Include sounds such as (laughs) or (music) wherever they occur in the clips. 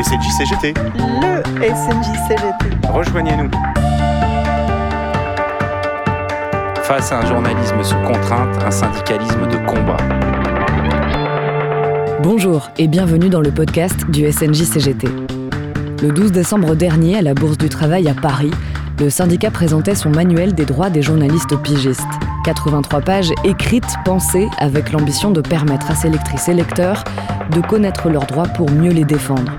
Le SNJ-CGT. Le SNJ-CGT. Rejoignez-nous. Face à un journalisme sous contrainte, un syndicalisme de combat. Bonjour et bienvenue dans le podcast du SNJ-CGT. Le 12 décembre dernier, à la Bourse du Travail à Paris, le syndicat présentait son manuel des droits des journalistes pigistes. 83 pages écrites, pensées, avec l'ambition de permettre à ses lectrices et lecteurs de connaître leurs droits pour mieux les défendre.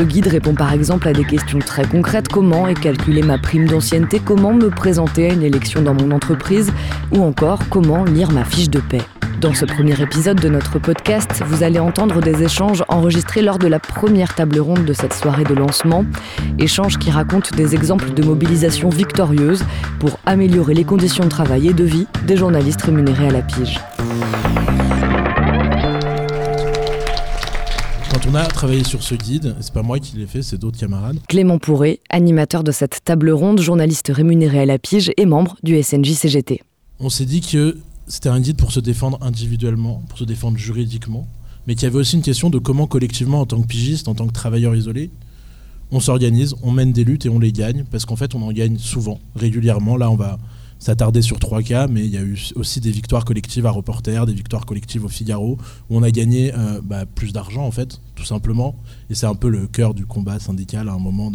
Ce guide répond par exemple à des questions très concrètes comment est calculée ma prime d'ancienneté, comment me présenter à une élection dans mon entreprise, ou encore comment lire ma fiche de paix. Dans ce premier épisode de notre podcast, vous allez entendre des échanges enregistrés lors de la première table ronde de cette soirée de lancement, échanges qui racontent des exemples de mobilisation victorieuse pour améliorer les conditions de travail et de vie des journalistes rémunérés à la pige. Quand on a travaillé sur ce guide, c'est pas moi qui l'ai fait, c'est d'autres camarades. Clément Pourré, animateur de cette table ronde, journaliste rémunéré à la pige et membre du SNJ CGT. On s'est dit que c'était un guide pour se défendre individuellement, pour se défendre juridiquement, mais qu'il y avait aussi une question de comment collectivement, en tant que pigiste, en tant que travailleur isolé, on s'organise, on mène des luttes et on les gagne, parce qu'en fait on en gagne souvent, régulièrement. Là on va s'attarder sur trois cas, mais il y a eu aussi des victoires collectives à Reporter, des victoires collectives au Figaro, où on a gagné euh, bah, plus d'argent en fait, tout simplement. Et c'est un peu le cœur du combat syndical à un moment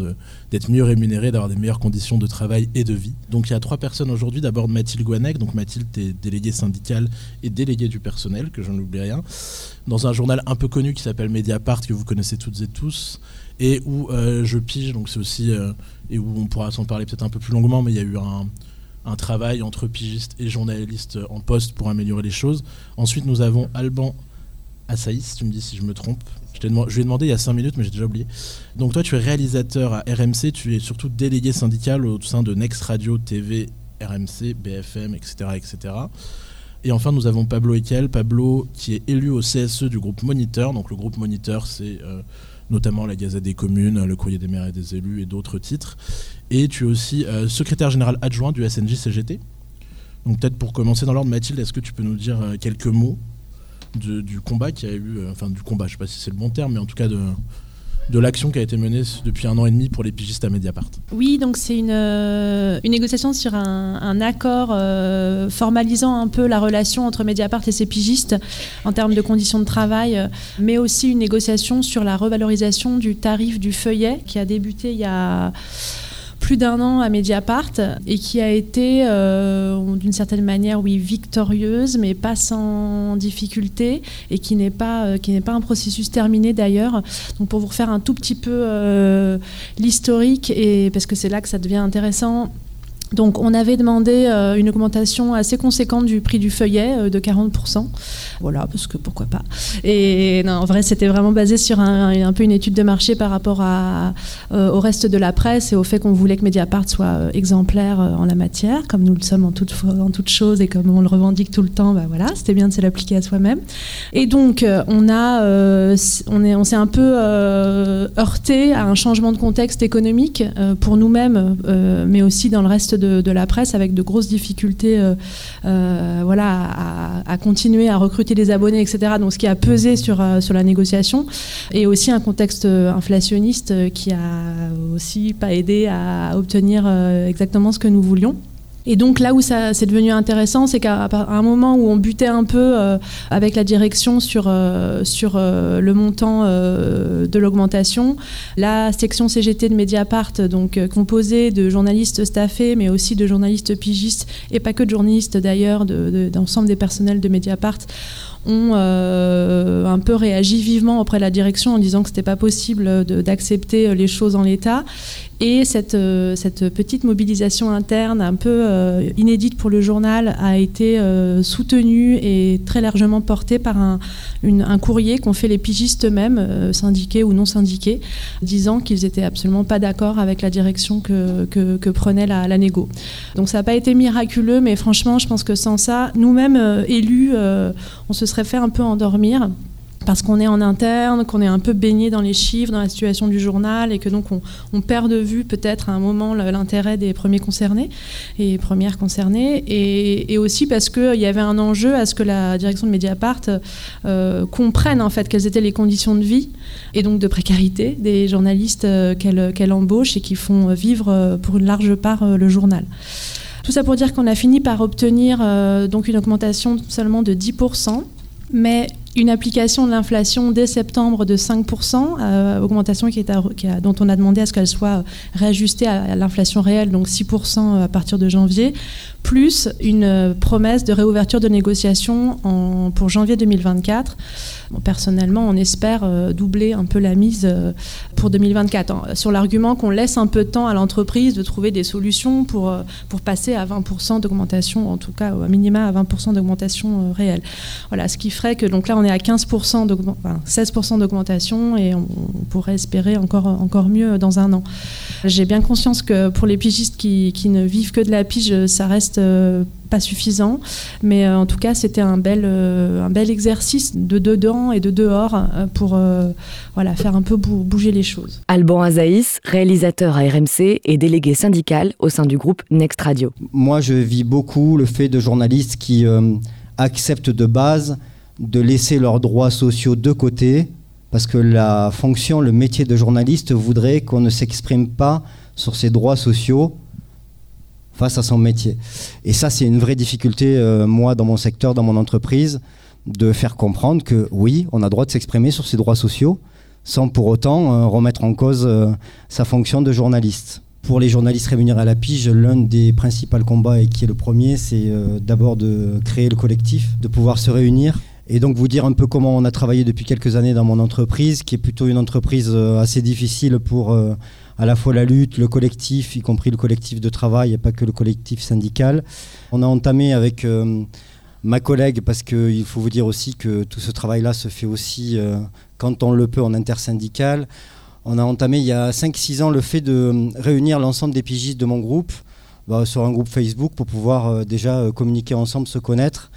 d'être mieux rémunéré, d'avoir des meilleures conditions de travail et de vie. Donc il y a trois personnes aujourd'hui. D'abord Mathilde Guanec, donc Mathilde est déléguée syndicale et déléguée du personnel, que je n'oublie rien, dans un journal un peu connu qui s'appelle Mediapart, que vous connaissez toutes et tous, et où euh, je pige, donc c'est aussi, euh, et où on pourra s'en parler peut-être un peu plus longuement, mais il y a eu un un travail entre pigistes et journalistes en poste pour améliorer les choses. Ensuite, nous avons Alban Assaïs, tu me dis si je me trompe. Je, lui ai demandé il y a 5 minutes, mais j'ai déjà oublié. Donc toi, tu es réalisateur à RMC, tu es surtout délégué syndical au sein de Next Radio, TV, RMC, BFM, etc. etc. Et enfin, nous avons Pablo Ekel, Pablo qui est élu au CSE du groupe Moniteur. Donc le groupe Moniteur, c'est... Euh, notamment la Gazette des communes, le Courrier des maires et des élus et d'autres titres. Et tu es aussi euh, secrétaire général adjoint du SNJ-CGT. Donc peut-être pour commencer dans l'ordre, Mathilde, est-ce que tu peux nous dire euh, quelques mots du combat qui a eu, euh, enfin du combat, je ne sais pas si c'est le bon terme, mais en tout cas de, de l'action qui a été menée depuis un an et demi pour les pigistes à Mediapart. Oui, donc c'est une, une, négociation sur un, accord formalisant un peu la relation entre Mediapart et ses pigistes en termes de conditions de travail, mais aussi une négociation sur la revalorisation du tarif du feuillet qui a débuté il y a plus d'un an à Mediapart et qui a été euh, d'une certaine manière, oui, victorieuse, mais pas sans difficulté et qui n'est pas, euh, pas un processus terminé d'ailleurs. Donc pour vous refaire un tout petit peu euh, l'historique, et parce que c'est là que ça devient intéressant, donc on avait demandé euh, une augmentation assez conséquente du prix du feuillet euh, de 40%. Voilà, parce que pourquoi pas. Et en vrai, c'était vraiment basé sur un, peu une étude de marché par rapport euh, au reste de la presse et au fait qu'on voulait que Mediapart soit exemplaire en la matière, comme nous le sommes en toute, en chose et comme on le revendique tout le temps. Bah voilà, c'était bien de se l'appliquer à soi-même. Et donc on a, on est, on s'est un peu heurté à un changement de contexte économique pour nous-mêmes, mais aussi dans le reste de, la presse avec de grosses difficultés euh, euh, voilà, à, continuer à recruter des abonnés, etc. Donc ce qui a pesé sur, euh, sur la négociation. Et aussi un contexte inflationniste qui a aussi pas aidé à obtenir exactement ce que nous voulions. Et donc là où ça c'est devenu intéressant, c'est qu'à un moment où on butait un peu euh, avec la direction sur, euh, sur euh, le montant de l'augmentation, la section CGT de Mediapart, donc composée de journalistes staffés, mais aussi de journalistes pigistes, et pas que de journalistes d'ailleurs, d'ensemble des personnels de Mediapart, ont un peu réagi vivement auprès de la direction en disant que ce n'était pas possible d'accepter les choses en l'état. Et cette, euh, cette, petite mobilisation interne, un peu euh, inédite pour le journal, a été soutenue et très largement portée par un, courrier qu'ont fait les pigistes eux-mêmes, syndiqués ou non syndiqués, disant qu'ils n'étaient absolument pas d'accord avec la direction que, prenait la, la. Donc ça n'a pas été miraculeux, mais franchement, je pense que sans ça, nous-mêmes élus, on se serait fait un peu endormir parce qu'on est en interne, qu'on est un peu baigné dans les chiffres, dans la situation du journal, et que donc on, perd de vue peut-être à un moment l'intérêt des premiers concernés et premières concernées, et, aussi parce qu'il y avait un enjeu à ce que la direction de Mediapart euh, comprenne en fait quelles étaient les conditions de vie et donc de précarité des journalistes euh, qu'elle embauche et qui font vivre euh, pour une large part le journal. Tout ça pour dire qu'on a fini par obtenir donc une augmentation seulement de 10%, mais une application de l'inflation dès septembre de 5%, euh, augmentation dont on a demandé à ce qu'elle soit réajustée à, l'inflation réelle, donc 6% à partir de janvier, plus une promesse de réouverture de négociations pour janvier 2024. personnellement, on espère euh, doubler un peu la mise euh, pour 2024, sur l'argument qu'on laisse un peu de temps à l'entreprise de trouver des solutions pour, pour passer à 20% d'augmentation, en tout cas au minima à 20% d'augmentation réelle. Voilà, ce qui ferait que donc là on est à 15%, 16% d'augmentation et on, pourrait espérer encore, encore mieux dans un an. J'ai bien conscience que pour les pigistes qui, qui, ne vivent que de la pige, ça reste euh, pas suffisant, mais euh, en tout cas c'était un bel, euh, un bel exercice de dedans et de dehors pour voilà, faire un peu bouger les choses. Alban Azaïs, réalisateur à RMC et délégué syndical au sein du groupe Next Radio. Moi je vis beaucoup le fait de journalistes qui acceptent de base de laisser leurs droits sociaux de côté, parce que la fonction, le métier de journaliste voudrait qu'on ne s'exprime pas sur ses droits sociaux face à son métier. Et ça, c'est une vraie difficulté, euh, moi, dans mon secteur, dans mon entreprise, de faire comprendre que oui, on a droit de s'exprimer sur ses droits sociaux, sans pour autant euh, remettre en cause euh, sa fonction de journaliste. Pour les journalistes rémunérés à la pige, l'un des principaux combats, et qui est le premier, c'est d'abord de créer le collectif, de pouvoir se réunir et donc vous dire un peu comment on a travaillé depuis quelques années dans mon entreprise, qui est plutôt une entreprise euh, assez difficile pour euh, à la fois la lutte, le collectif, y compris le collectif de travail et pas que le collectif syndical. On a entamé avec euh, ma collègue, parce qu'il faut vous dire aussi que tout ce travail-là se fait aussi quand on le peut en intersyndical. On a entamé il y a 5-6 ans le fait de réunir l'ensemble des pigistes de mon groupe bah, sur un groupe Facebook pour pouvoir déjà communiquer ensemble, se connaître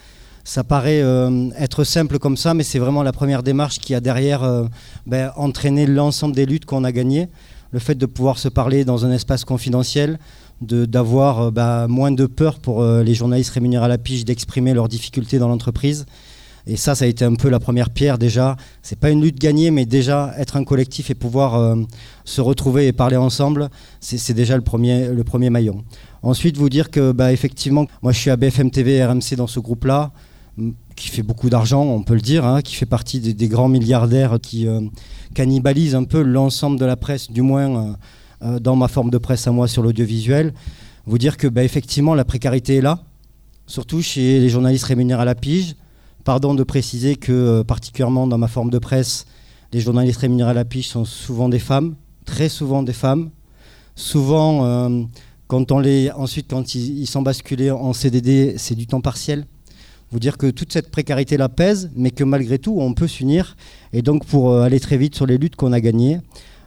ça paraît euh, être simple comme ça, mais c'est vraiment la première démarche qui a derrière euh, ben, entraîné l'ensemble des luttes qu'on a gagnées. Le fait de pouvoir se parler dans un espace confidentiel, d'avoir euh, ben, moins de peur pour les journalistes rémunérés à la pige d'exprimer leurs difficultés dans l'entreprise. Et ça, ça a été un peu la première pierre déjà. C'est pas une lutte gagnée, mais déjà être un collectif et pouvoir se retrouver et parler ensemble, c'est déjà le premier, le premier maillon. Ensuite, vous dire que, bah, effectivement, moi je suis à BFM TV et RMC dans ce groupe-là qui fait beaucoup d'argent, on peut le dire, hein, qui fait partie des, grands milliardaires qui euh, cannibalisent un peu l'ensemble de la presse, du moins euh, euh, dans ma forme de presse à moi sur l'audiovisuel. Vous dire que bah, effectivement la précarité est là, surtout chez les journalistes rémunérés à la pige. Pardon de préciser que particulièrement dans ma forme de presse, les journalistes rémunérés à la pige sont souvent des femmes, très souvent des femmes. Souvent, quand on les, ensuite quand ils sont basculés en CDD, c'est du temps partiel vous dire que toute cette précarité la pèse, mais que malgré tout, on peut s'unir. Et donc, pour euh, aller très vite sur les luttes qu'on a gagnées,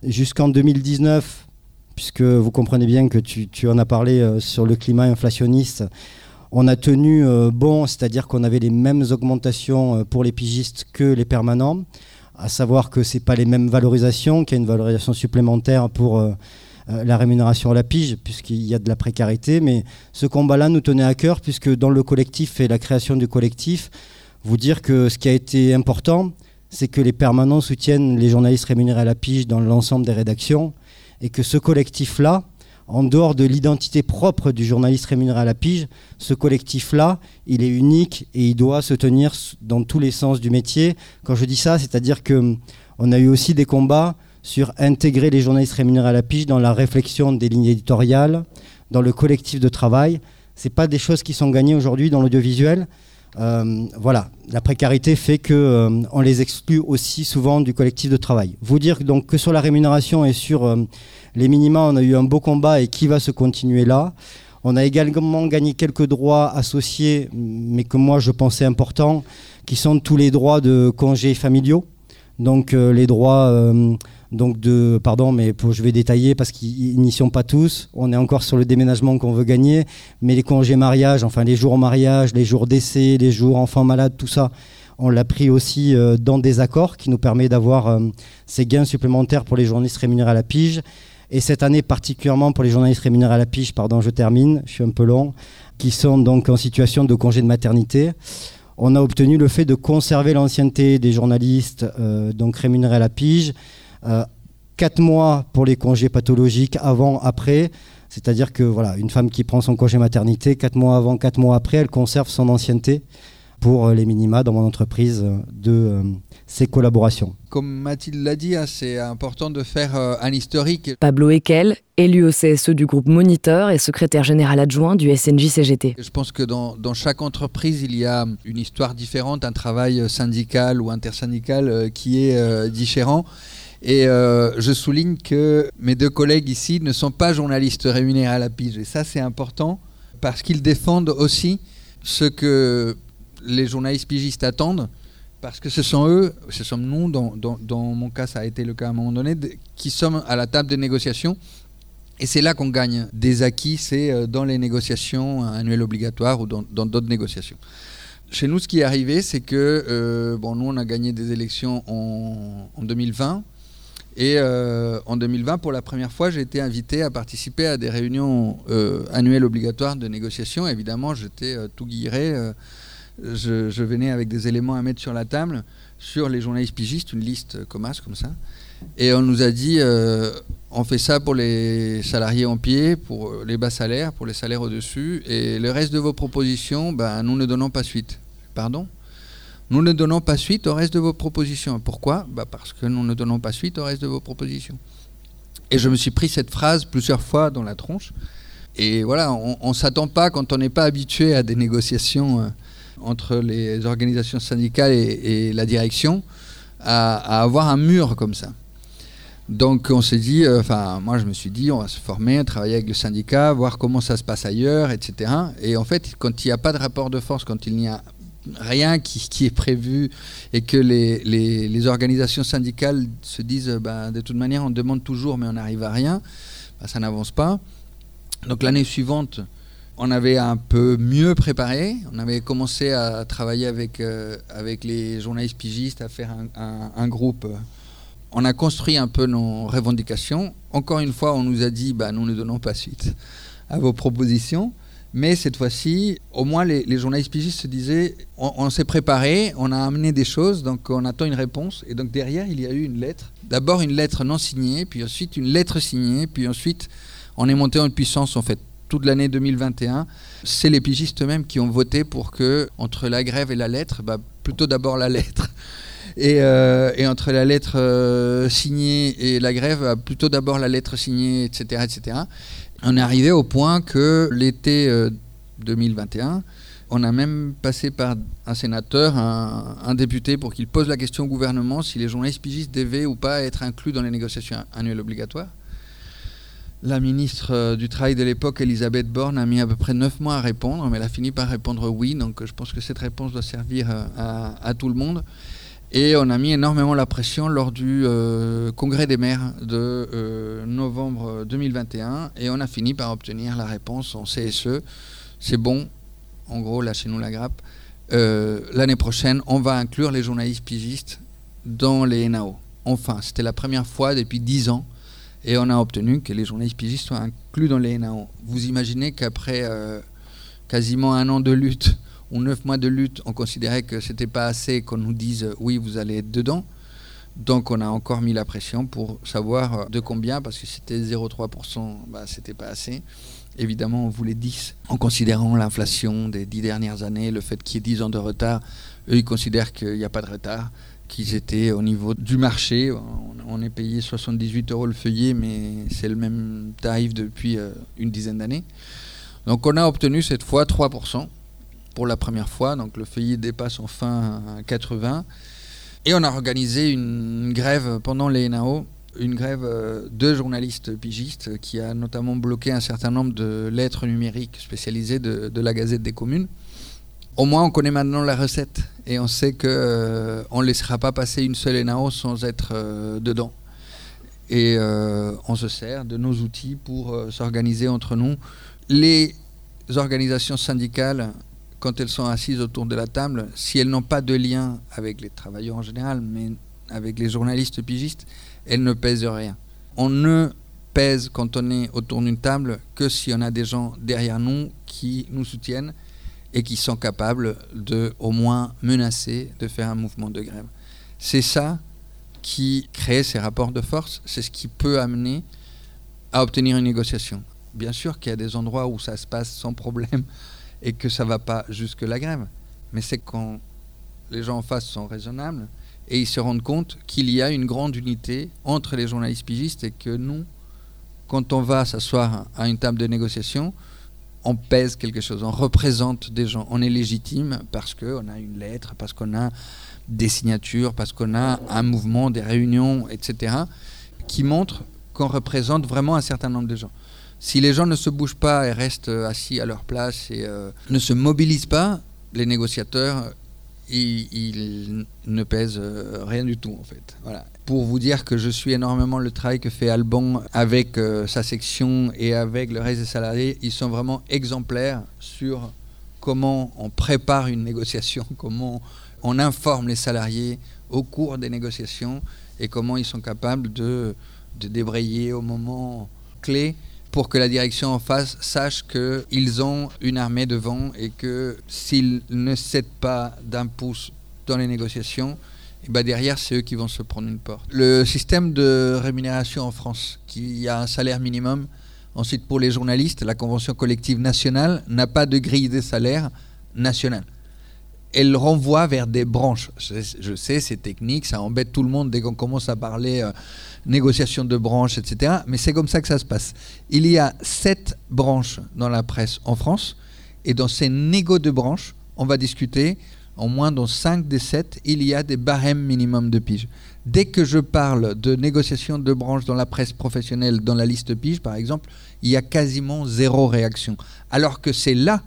jusqu'en 2019, puisque vous comprenez bien que tu, en as parlé euh, sur le climat inflationniste, on a tenu euh, bon, c'est-à-dire qu'on avait les mêmes augmentations pour les pigistes que les permanents, à savoir que ce pas les mêmes valorisations, qu'il y a une valorisation supplémentaire pour la rémunération à la pige, puisqu'il y a de la précarité. Mais ce combat-là nous tenait à cœur, puisque dans le collectif et la création du collectif, vous dire que ce qui a été important, c'est que les permanents soutiennent les journalistes rémunérés à la pige dans l'ensemble des rédactions, et que ce collectif-là, en dehors de l'identité propre du journaliste rémunéré à la pige, ce collectif-là, il est unique et il doit se tenir dans tous les sens du métier. Quand je dis ça, c'est-à-dire que on a eu aussi des combats sur intégrer les journalistes rémunérés à la pige dans la réflexion des lignes éditoriales, dans le collectif de travail. Ce pas des choses qui sont gagnées aujourd'hui dans l'audiovisuel. Euh, voilà, la précarité fait que euh, on les exclut aussi souvent du collectif de travail. Vous dire donc que sur la rémunération et sur euh, les minima, on a eu un beau combat et qui va se continuer là. On a également gagné quelques droits associés, mais que moi je pensais importants, qui sont tous les droits de congés familiaux, donc les droits donc de, pardon, mais je vais détailler parce qu'ils n'y sont pas tous. On est encore sur le déménagement qu'on veut gagner, mais les congés mariage, enfin les jours mariage, les jours d'essai, les jours enfants malades, tout ça, On l'a pris aussi euh, dans des accords qui nous permet d'avoir euh, ces gains supplémentaires pour les journalistes rémunérés à la pige. Et cette année particulièrement pour les journalistes rémunérés à la pige, pardon, je termine, je suis un peu long, qui sont donc en situation de congé de maternité. On a obtenu le fait de conserver l'ancienneté des journalistes euh, donc rémunérés à la pige. Euh, quatre mois pour les congés pathologiques, avant, après. C'est-à-dire que voilà, une femme qui prend son congé maternité, quatre mois avant, quatre mois après, elle conserve son ancienneté pour euh, les minima dans mon entreprise euh, de euh, ses collaborations. Comme Mathilde l'a dit, hein, c'est important de faire euh, un historique. Pablo Ekel, élu au CSE du groupe Moniteur et secrétaire général adjoint du SNJ-CGT. Je pense que dans, dans chaque entreprise, il y a une histoire différente, un travail syndical ou intersyndical euh, qui est euh, différent. Et euh, je souligne que mes deux collègues ici ne sont pas journalistes rémunérés à la pige. Et ça, c'est important parce qu'ils défendent aussi ce que les journalistes pigistes attendent. Parce que ce sont eux, ce sommes nous, dans, dans- mon cas, ça a été le cas à un moment donné, qui sommes à la table des négociations. Et c'est là qu'on gagne des acquis, c'est euh, dans les négociations annuelles obligatoires ou dans d'autres négociations. Chez nous, ce qui est arrivé, c'est que euh, bon, nous, on a gagné des élections en, en 2020. Et euh, en 2020, pour la première fois, j'ai été invité à participer à des réunions euh, annuelles obligatoires de négociation. Évidemment, j'étais euh, tout guilleret. euh, je, venais avec des éléments à mettre sur la table sur les journalistes pigistes, une liste commas comme ça. Et on nous a dit, on fait ça pour les salariés en pied, pour les bas salaires, pour les salaires au-dessus, et le reste de vos propositions, ben, nous ne donnons pas suite. Pardon? Nous ne donnons pas suite au reste de vos propositions. Pourquoi? Bah Parce que nous ne donnons pas suite au reste de vos propositions. Et je me suis pris cette phrase plusieurs fois dans la tronche. Et voilà, on ne s'attend pas, quand on n'est pas habitué à des négociations euh, entre les organisations syndicales et, la direction, à, à avoir un mur comme ça. Donc on s'est dit, euh, enfin moi je me suis dit, on va se former, travailler avec le syndicat, voir comment ça se passe ailleurs, etc. Et en fait, quand il n'y a pas de rapport de force, quand il n'y a rien qui, est prévu et que les, organisations syndicales se disent, bah, de toute manière on demande toujours mais on n'arrive à rien, bah, ça n'avance pas. Donc l'année suivante, on avait un peu mieux préparé. On avait commencé à travailler avec, euh, avec les journalistes pigistes, à faire un, un- groupe. On a construit un peu nos revendications. Encore une fois, on nous a dit, bah, nous ne donnons pas suite à vos propositions. Mais cette fois-ci, au moins les, journalistes pigistes se disaient, on, s'est préparé, on a amené des choses, donc on attend une réponse. Et donc derrière, il y a eu une lettre. D'abord une lettre non signée, puis ensuite une lettre signée, puis ensuite on est monté en puissance en fait toute l'année 2021. C'est les pigistes eux-mêmes qui ont voté pour que, entre la grève et la lettre, bah, plutôt d'abord la lettre. Et, euh, entre la lettre euh, signée et la grève, bah, plutôt d'abord la lettre signée, etc., etc. On est arrivé au point que l'été euh, 2021, on a même passé par un sénateur, un, député, pour qu'il pose la question au gouvernement si les journalistes pigistes devaient ou pas être inclus dans les négociations annuelles obligatoires. La ministre euh, du Travail de l'époque, Elisabeth Borne, a mis à peu près 9 mois à répondre, mais elle a fini par répondre oui, donc euh, je pense que cette réponse doit servir euh, à tout le monde. Et on a mis énormément la pression lors du euh, congrès des maires de euh, novembre 2021, et on a fini par obtenir la réponse en CSE. C'est bon, en gros, lâchez-nous la grappe. Euh, L'année prochaine, on va inclure les journalistes pigistes dans les NAO. Enfin, c'était la première fois depuis 10 ans et on a obtenu que les journalistes pigistes soient inclus dans les NAO. Vous imaginez qu'après quasiment un an de lutte ou neuf mois de lutte, on considérait que c'était pas assez qu'on nous dise euh, oui, vous allez être dedans. Donc on a encore mis la pression pour savoir euh, de combien, parce que c'était 0,3%, bah, c'était pas assez. Évidemment, on voulait 10, en considérant l'inflation des dix dernières années, le fait qu'il y ait 10 ans de retard. Eux, ils considèrent qu'il n'y a pas de retard, qu'ils étaient au niveau du marché. On, est payé 78 euros le feuillet, mais c'est le même tarif depuis euh, une dizaine d'années. Donc on a obtenu cette fois 3% pour la première fois. Donc le feuillet dépasse enfin à 80. Et on a organisé une, grève pendant les NAO, une grève euh, de journalistes pigistes qui a notamment bloqué un certain nombre de lettres numériques spécialisées de, la Gazette des communes. Au moins, on connaît maintenant la recette et on sait que euh, on ne laissera pas passer une seule NAO sans être euh, dedans. Et on se sert de nos outils pour s'organiser entre nous. Les organisations syndicales quand elles sont assises autour de la table, si elles n'ont pas de lien avec les travailleurs en général, mais avec les journalistes pigistes, elles ne pèsent rien. On ne pèse quand on est autour d'une table que si on a des gens derrière nous qui nous soutiennent et qui sont capables de au moins menacer de faire un mouvement de grève. C'est ça qui crée ces rapports de force, c'est ce qui peut amener à obtenir une négociation. Bien sûr qu'il y a des endroits où ça se passe sans problème et que ça va pas jusque la grève, mais c'est quand les gens en face sont raisonnables et ils se rendent compte qu'il y a une grande unité entre les journalistes pigistes et que nous, quand on va s'asseoir à une table de négociation, on pèse quelque chose, on représente des gens, on est légitime parce qu'on a une lettre, parce qu'on a des signatures, parce qu'on a un mouvement, des réunions, etc., qui montrent qu'on représente vraiment un certain nombre de gens. Si les gens ne se bougent pas et restent assis à leur place et euh, ne se mobilisent pas, les négociateurs, ils, ne pèsent euh, rien du tout en fait. Voilà. Pour vous dire que je suis énormément le travail que fait Alban avec euh, sa section et avec le reste des salariés, ils sont vraiment exemplaires sur comment on prépare une négociation, (laughs) comment on informe les salariés au cours des négociations et comment ils sont capables de, de débrayer au moment clé pour que la direction en face sache qu'ils ont une armée devant et que s'ils ne cèdent pas d'un pouce dans les négociations, et eh ben derrière, c'est eux qui vont se prendre une porte. Le système de rémunération en France, qui a un salaire minimum, ensuite pour les journalistes, la convention collective nationale n'a pas de grille de salaire nationale elle renvoie vers des branches. Je, sais, c'est technique, ça embête tout le monde dès qu'on commence à parler euh, négociation de branches, etc. Mais c'est comme ça que ça se passe. Il y a sept branches dans la presse en France, et dans ces négos de branches, on va discuter, en moins dans cinq des sept, il y a des barèmes minimum de pige. Dès que je parle de négociation de branches dans la presse professionnelle, dans la liste pige, par exemple, il y a quasiment zéro réaction. Alors que c'est là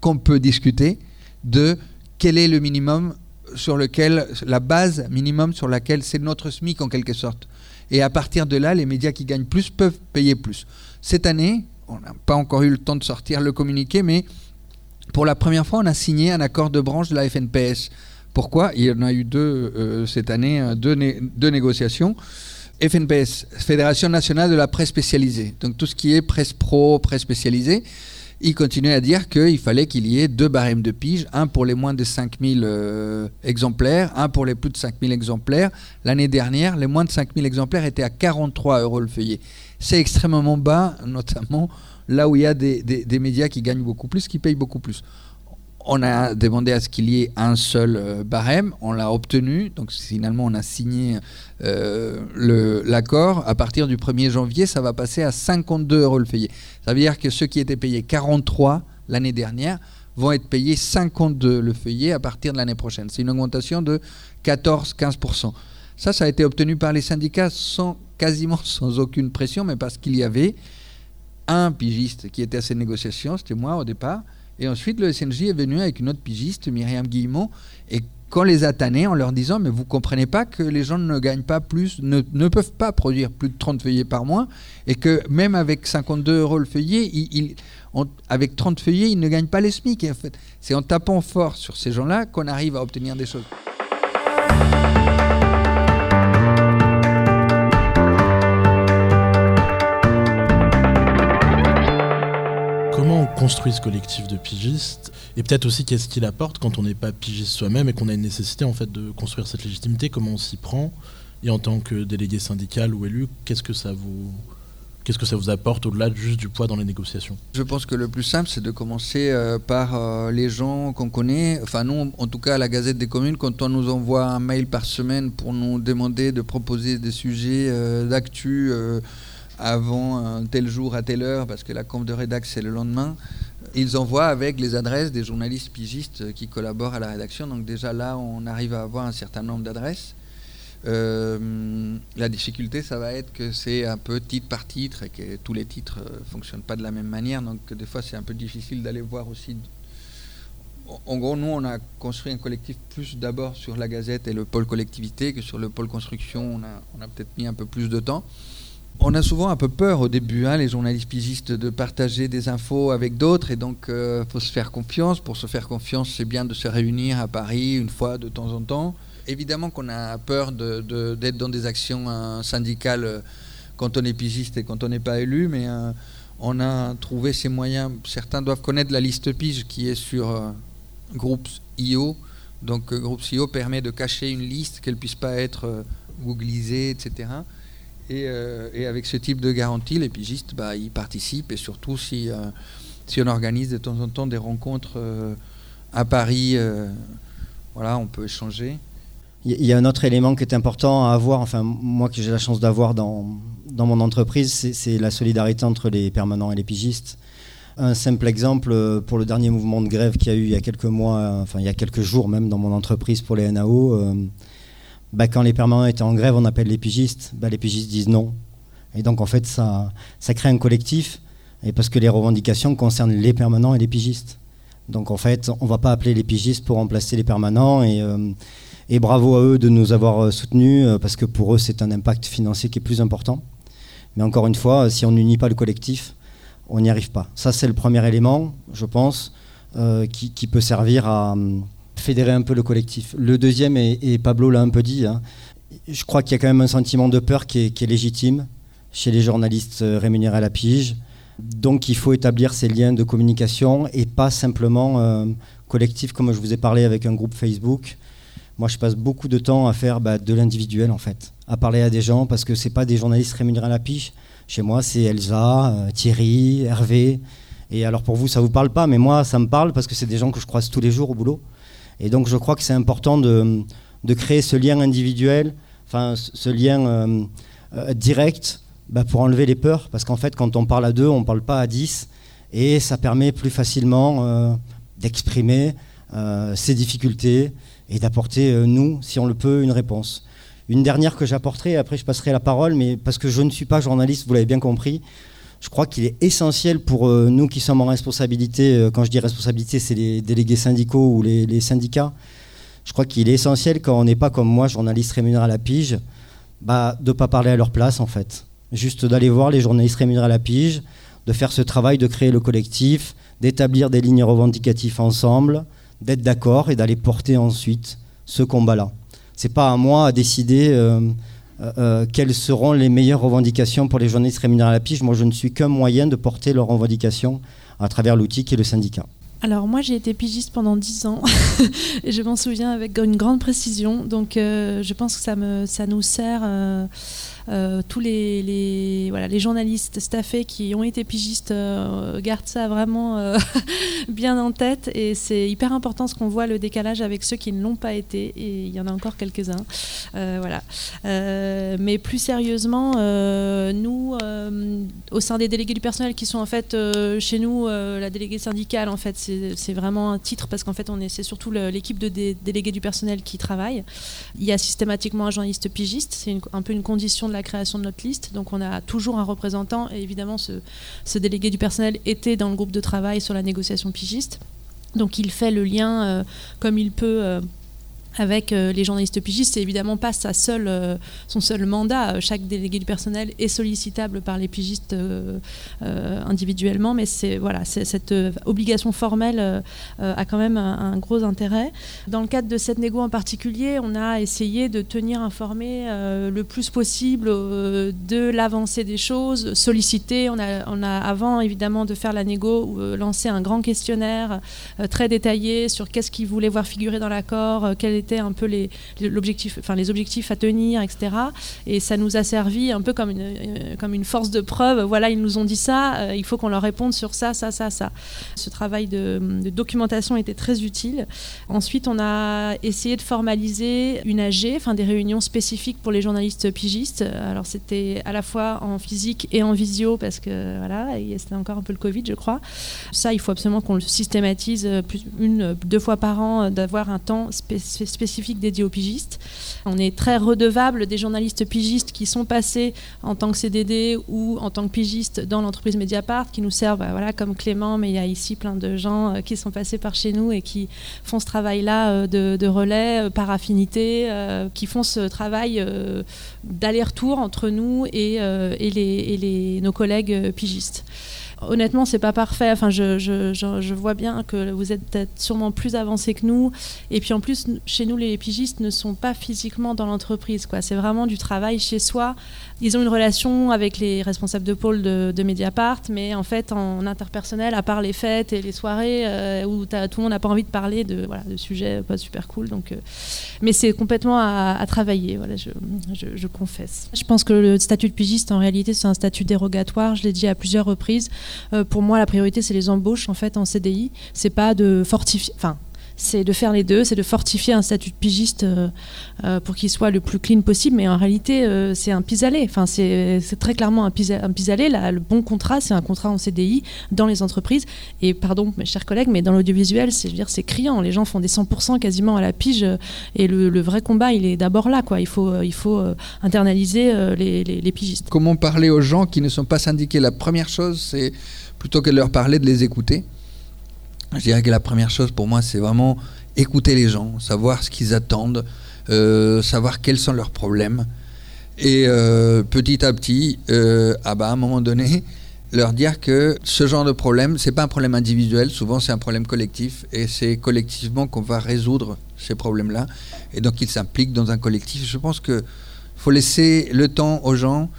qu'on peut discuter de quel est le minimum sur lequel, la base minimum sur laquelle c'est notre SMIC en quelque sorte. Et à partir de là, les médias qui gagnent plus peuvent payer plus. Cette année, on n'a pas encore eu le temps de sortir le communiqué, mais pour la première fois, on a signé un accord de branche de la FNPS. Pourquoi? Il y en a eu deux euh, cette année, deux, deux, négociations. FNPS, Fédération nationale de la presse spécialisée. Donc tout ce qui est presse pro, presse spécialisée il continuait à dire qu'il fallait qu'il y ait deux barèmes de pige, un pour les moins de 5000 euh, exemplaires, un pour les plus de 5000 exemplaires. L'année dernière, les moins de 5000 exemplaires étaient à 43 euros le feuillet. C'est extrêmement bas, (laughs) notamment là où il y a des, des médias qui gagnent beaucoup plus, qui payent beaucoup plus on a demandé à ce qu'il y ait un seul euh, barème, on l'a obtenu, donc finalement on a signé euh, l'accord. À partir du 1er janvier, ça va passer à 52 euros le feuillet. Ça veut dire que ceux qui étaient payés 43 l'année dernière vont être payés 52 le feuillet à partir de l'année prochaine. C'est une augmentation de 14-15%. Ça, ça a été obtenu par les syndicats sans, quasiment (laughs) sans aucune pression, mais parce qu'il y avait un pigiste qui était à ces négociations, c'était moi au départ, et ensuite, le SNJ est venu avec une autre pigiste, Myriam Guillemot, et qu'on les a tannés en leur disant Mais vous comprenez pas que les gens ne gagnent pas plus, ne, peuvent pas produire plus de 30 feuillets par mois, et que même avec 52 euros le feuillet, avec 30 feuillets, ils ne gagnent pas les SMIC. c'est en tapant fort sur ces gens-là qu'on arrive à obtenir des choses. Construit ce collectif de pigistes et peut-être aussi qu'est-ce qu'il apporte quand on n'est pas pigiste soi-même et qu'on a une nécessité en fait de construire cette légitimité, comment on s'y prend et en tant que délégué syndical ou élu, qu'est-ce que ça vous Qu'est-ce que ça vous apporte au-delà juste du poids dans les négociations? Je pense que le plus simple, c'est de commencer euh, par euh, les gens qu'on connaît. Enfin, nous, en tout cas, à la Gazette des communes, quand on nous envoie un mail par semaine pour nous demander de proposer des sujets euh, d'actu avant un tel jour à telle heure, parce que la conf de rédac c'est le lendemain, ils envoient avec les adresses des journalistes pigistes qui collaborent à la rédaction. Donc déjà là, on arrive à avoir un certain nombre d'adresses. Euh, la difficulté, ça va être que c'est un peu titre par titre et que tous les titres ne euh, fonctionnent pas de la même manière. Donc des fois, c'est un peu difficile d'aller voir aussi. En gros, nous, on a construit un collectif plus d'abord sur la Gazette et le pôle collectivité que sur le pôle construction. On a peut-être mis un peu plus de temps on a souvent un peu peur au début, hein, les journalistes pigistes, de partager des infos avec d'autres, et donc il euh, faut se faire confiance. Pour se faire confiance, c'est bien de se réunir à Paris une fois de temps en temps. Évidemment qu'on a peur d'être de, dans des actions euh, syndicales euh, quand on est pigiste et quand on n'est pas élu, mais on a trouvé ces moyens. Certains doivent connaître la liste pige qui est sur Groups.io. Donc Groups.io permet de cacher une liste qu'elle puisse pas être googlisée, etc. Euh, et, avec ce type de garantie, les pigistes, bah, participent et surtout si, euh, si on organise de temps en temps des rencontres euh, à Paris, voilà, on peut échanger. Il y a un autre élément qui est important à avoir, enfin moi que j'ai la chance d'avoir dans, dans mon entreprise, c'est la solidarité entre les permanents et les pigistes. Un simple exemple, pour le dernier mouvement de grève qu'il y a eu il y a quelques mois, enfin il y a quelques jours même dans mon entreprise pour les NAO, bah, quand les permanents étaient en grève, on appelle les pigistes. Bah, les pigistes disent non. Et donc, en fait, ça, ça crée un collectif. Et parce que les revendications concernent les permanents et les pigistes. Donc, en fait, on ne va pas appeler les pigistes pour remplacer les permanents. Et, euh, et bravo à eux de nous avoir euh, soutenus, euh, parce que pour eux, c'est un impact financier qui est plus important. Mais encore une fois, si on n'unit pas le collectif, on n'y arrive pas. Ça, c'est le premier élément, je pense, qui, qui, peut servir à fédérer un peu le collectif. Le deuxième, et, Pablo l'a un peu dit, hein, je crois qu'il y a quand même un sentiment de peur qui est, légitime chez les journalistes euh, rémunérés à la pige. Donc il faut établir ces liens de communication et pas simplement euh, collectif comme je vous ai parlé avec un groupe Facebook. Moi je passe beaucoup de temps à faire bah, de l'individuel en fait, à parler à des gens parce que c'est pas des journalistes rémunérés à la pige. Chez moi c'est Elsa, euh, Thierry, Hervé. Et alors pour vous ça vous parle pas, mais moi ça me parle parce que c'est des gens que je croise tous les jours au boulot. Et donc je crois que c'est important de, créer ce lien individuel, enfin ce lien euh, euh, direct bah, pour enlever les peurs. Parce qu'en fait, quand on parle à deux, on ne parle pas à dix. Et ça permet plus facilement euh, d'exprimer ses difficultés et d'apporter, nous, si on le peut, une réponse. Une dernière que j'apporterai, après je passerai la parole, mais parce que je ne suis pas journaliste, vous l'avez bien compris, je crois qu'il est essentiel pour euh, nous qui sommes en responsabilité, euh, quand je dis responsabilité, c'est les délégués syndicaux ou les, syndicats, je crois qu'il est essentiel quand on n'est pas comme moi, journaliste rémunéré à la pige, bah, de ne pas parler à leur place en fait. Juste d'aller voir les journalistes rémunérés à la pige, de faire ce travail, de créer le collectif, d'établir des lignes revendicatives ensemble, d'être d'accord et d'aller porter ensuite ce combat-là. C'est pas à moi à décider. Euh, euh, euh, quelles seront les meilleures revendications pour les journalistes rémunérés à la pige? Moi, je ne suis qu'un moyen de porter leurs revendications à travers l'outil qui est le syndicat. Alors moi j'ai été pigiste pendant 10 ans (laughs) et je m'en souviens avec une grande précision. Donc euh, je pense que ça, nous sert euh, tous les, journalistes staffés qui ont été pigistes euh, gardent ça vraiment euh, (laughs) bien en tête et c'est hyper important ce qu'on voit le décalage avec ceux qui ne l'ont pas été et il y en a encore quelques-uns. mais plus sérieusement, nous, au sein des délégués du personnel qui sont en fait chez nous, la déléguée syndicale, en fait, c'est vraiment un titre parce qu'en fait, c'est surtout l'équipe de délégués du personnel qui travaille. Il y a systématiquement un journaliste pigiste, c'est un peu une condition la création de notre liste. Donc on a toujours un représentant et évidemment ce, délégué du personnel était dans le groupe de travail sur la négociation pigiste. Donc il fait le lien euh, comme il peut. Euh, avec euh, les journalistes pigistes, c'est évidemment pas sa seule, euh, son seul mandat. Chaque délégué du personnel est sollicitable par les pigistes euh, individuellement, mais c'est voilà, cette obligation formelle a quand même un, gros intérêt. Dans le cadre de cette négo en particulier, on a essayé de tenir informé le plus possible de l'avancée des choses, solliciter. On a, on a avant évidemment de faire la négo, lancé un grand questionnaire très détaillé sur qu'est-ce qu'ils voulaient voir figurer dans l'accord, quel étaient un peu les, enfin, les objectifs à tenir, etc. Et ça nous a servi un peu comme une, euh, comme une force de preuve. Voilà, ils nous ont dit ça, euh, il faut qu'on leur réponde sur ça, ça, ça, ça. Ce travail de, documentation était très utile. Ensuite, on a essayé de formaliser une AG, enfin des réunions spécifiques pour les journalistes pigistes. Alors c'était à la fois en physique et en visio parce que voilà, c'était encore un peu le Covid, je crois. Ça, il faut absolument qu'on le systématise plus, une, deux fois par an, d'avoir un temps spécifique spécifique dédié aux pigistes. On est très redevable des journalistes pigistes qui sont passés en tant que CDD ou en tant que pigistes dans l'entreprise Mediapart, qui nous servent voilà, comme Clément, mais il y a ici plein de gens euh, qui sont passés par chez nous et qui font ce travail-là euh, de, relais euh, par affinité, qui font ce travail d'aller-retour entre nous et, nos collègues pigistes honnêtement, c'est pas parfait. Enfin, je, vois bien que vous êtes sûrement plus avancé que nous. Et puis en plus, chez nous, les pigistes ne sont pas physiquement dans l'entreprise. C'est vraiment du travail chez soi. Ils ont une relation avec les responsables de pôle de, Mediapart, mais en fait, en interpersonnel, à part les fêtes et les soirées euh, où tout le monde n'a pas envie de parler de, sujets pas super cool. Donc, euh, mais c'est complètement à, travailler. Voilà, je confesse. Je pense que le statut de pigiste, en réalité, c'est un statut dérogatoire. Je l'ai dit à plusieurs reprises. Euh, pour moi, la priorité, c'est les embauches en fait en CDI. C'est pas de fortifier. Enfin, c'est de faire les deux, c'est de fortifier un statut de pigiste euh, euh, pour qu'il soit le plus clean possible. Mais en réalité, euh, c'est un pis-aller. Enfin, c'est très clairement un pis-aller. Le bon contrat, c'est un contrat en CDI dans les entreprises. Et pardon, mes chers collègues, mais dans l'audiovisuel, c'est criant. Les gens font des 100% quasiment à la pige. Et le, vrai combat, il est d'abord là. Il faut, internaliser les, les pigistes. Comment parler aux gens qui ne sont pas syndiqués? La première chose, c'est plutôt que de leur parler, de les écouter. Je dirais que la première chose pour moi, c'est vraiment écouter les gens, savoir ce qu'ils attendent, euh, savoir quels sont leurs problèmes. Et euh, petit à petit, euh, ah bah, à un moment donné, (laughs) leur dire que ce genre de problème, c'est pas un problème individuel, souvent c'est un problème collectif, et c'est collectivement qu'on va résoudre ces problèmes-là. Et donc ils s'impliquent dans un collectif. Je pense qu'il faut laisser le temps aux gens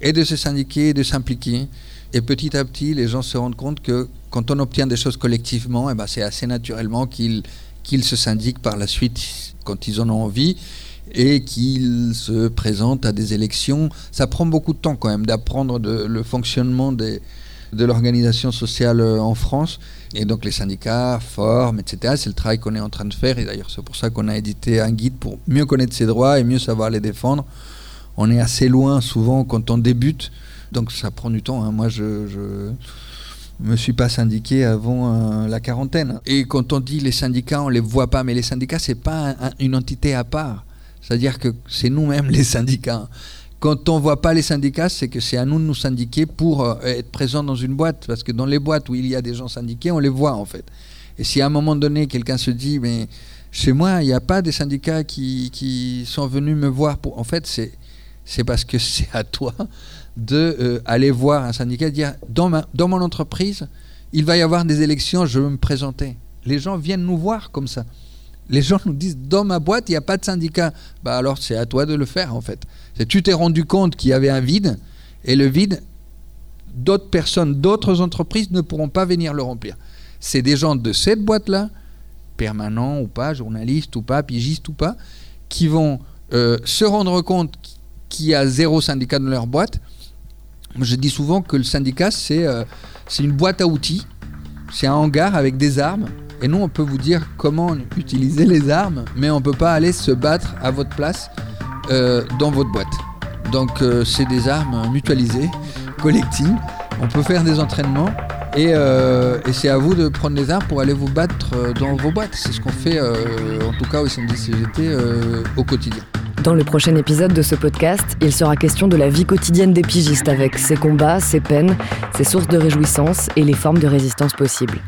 et de se syndiquer et de s'impliquer. Et petit à petit, les gens se rendent compte que quand on obtient des choses collectivement, eh ben c'est assez naturellement qu'ils qu'ils se syndiquent par la suite quand ils en ont envie et qu'ils se présentent à des élections. Ça prend beaucoup de temps quand même d'apprendre le fonctionnement de l'organisation sociale en France. Et donc les syndicats forment, etc. C'est le travail qu'on est en train de faire. Et d'ailleurs, c'est pour ça qu'on a édité un guide pour mieux connaître ses droits et mieux savoir les défendre. On est assez loin souvent quand on débute donc ça prend du temps. Hein. Moi, je me suis pas syndiqué avant euh, la quarantaine. Et quand on dit les syndicats, on les voit pas, mais les syndicats, c'est pas un, une entité à part. C'est-à-dire que c'est nous-mêmes (laughs) les syndicats. Quand on voit pas les syndicats, c'est que c'est à nous de nous syndiquer pour euh, être présents dans une boîte. Parce que dans les boîtes où il y a des gens syndiqués, on les voit en fait. Et si à un moment donné, quelqu'un se dit, mais chez moi, il n'y a pas des syndicats qui, qui sont venus me voir pour. En fait, c'est parce que (laughs) c'est à toi de euh, aller voir un syndicat et dire dans, mon entreprise, il va y avoir des élections, je veux me présenter. Les gens viennent nous voir comme ça. Les gens nous disent dans ma boîte, il n'y a pas de syndicat. Bah alors c'est à toi de le faire en fait. Tu t'es rendu compte qu'il y avait un vide et le vide, d'autres personnes, d'autres entreprises ne pourront pas venir le remplir. C'est des gens de cette boîte-là, permanents ou pas, journalistes ou pas, pigistes ou pas, qui vont euh, se rendre compte qu'il y a zéro syndicat dans leur boîte je dis souvent que le syndicat, c'est euh, une boîte à outils, c'est un hangar avec des armes. Et nous, on peut vous dire comment utiliser les armes, mais on ne peut pas aller se battre à votre place euh, dans votre boîte. Donc, euh, c'est des armes mutualisées, collectives. On peut faire des entraînements et, c'est à vous de prendre les armes pour aller vous battre dans vos boîtes. C'est ce qu'on fait, en tout cas au CNDCGT, au quotidien. Dans le prochain épisode de ce podcast, il sera question de la vie quotidienne des pigistes avec ses combats, ses peines, ses sources de réjouissance et les formes de résistance possibles.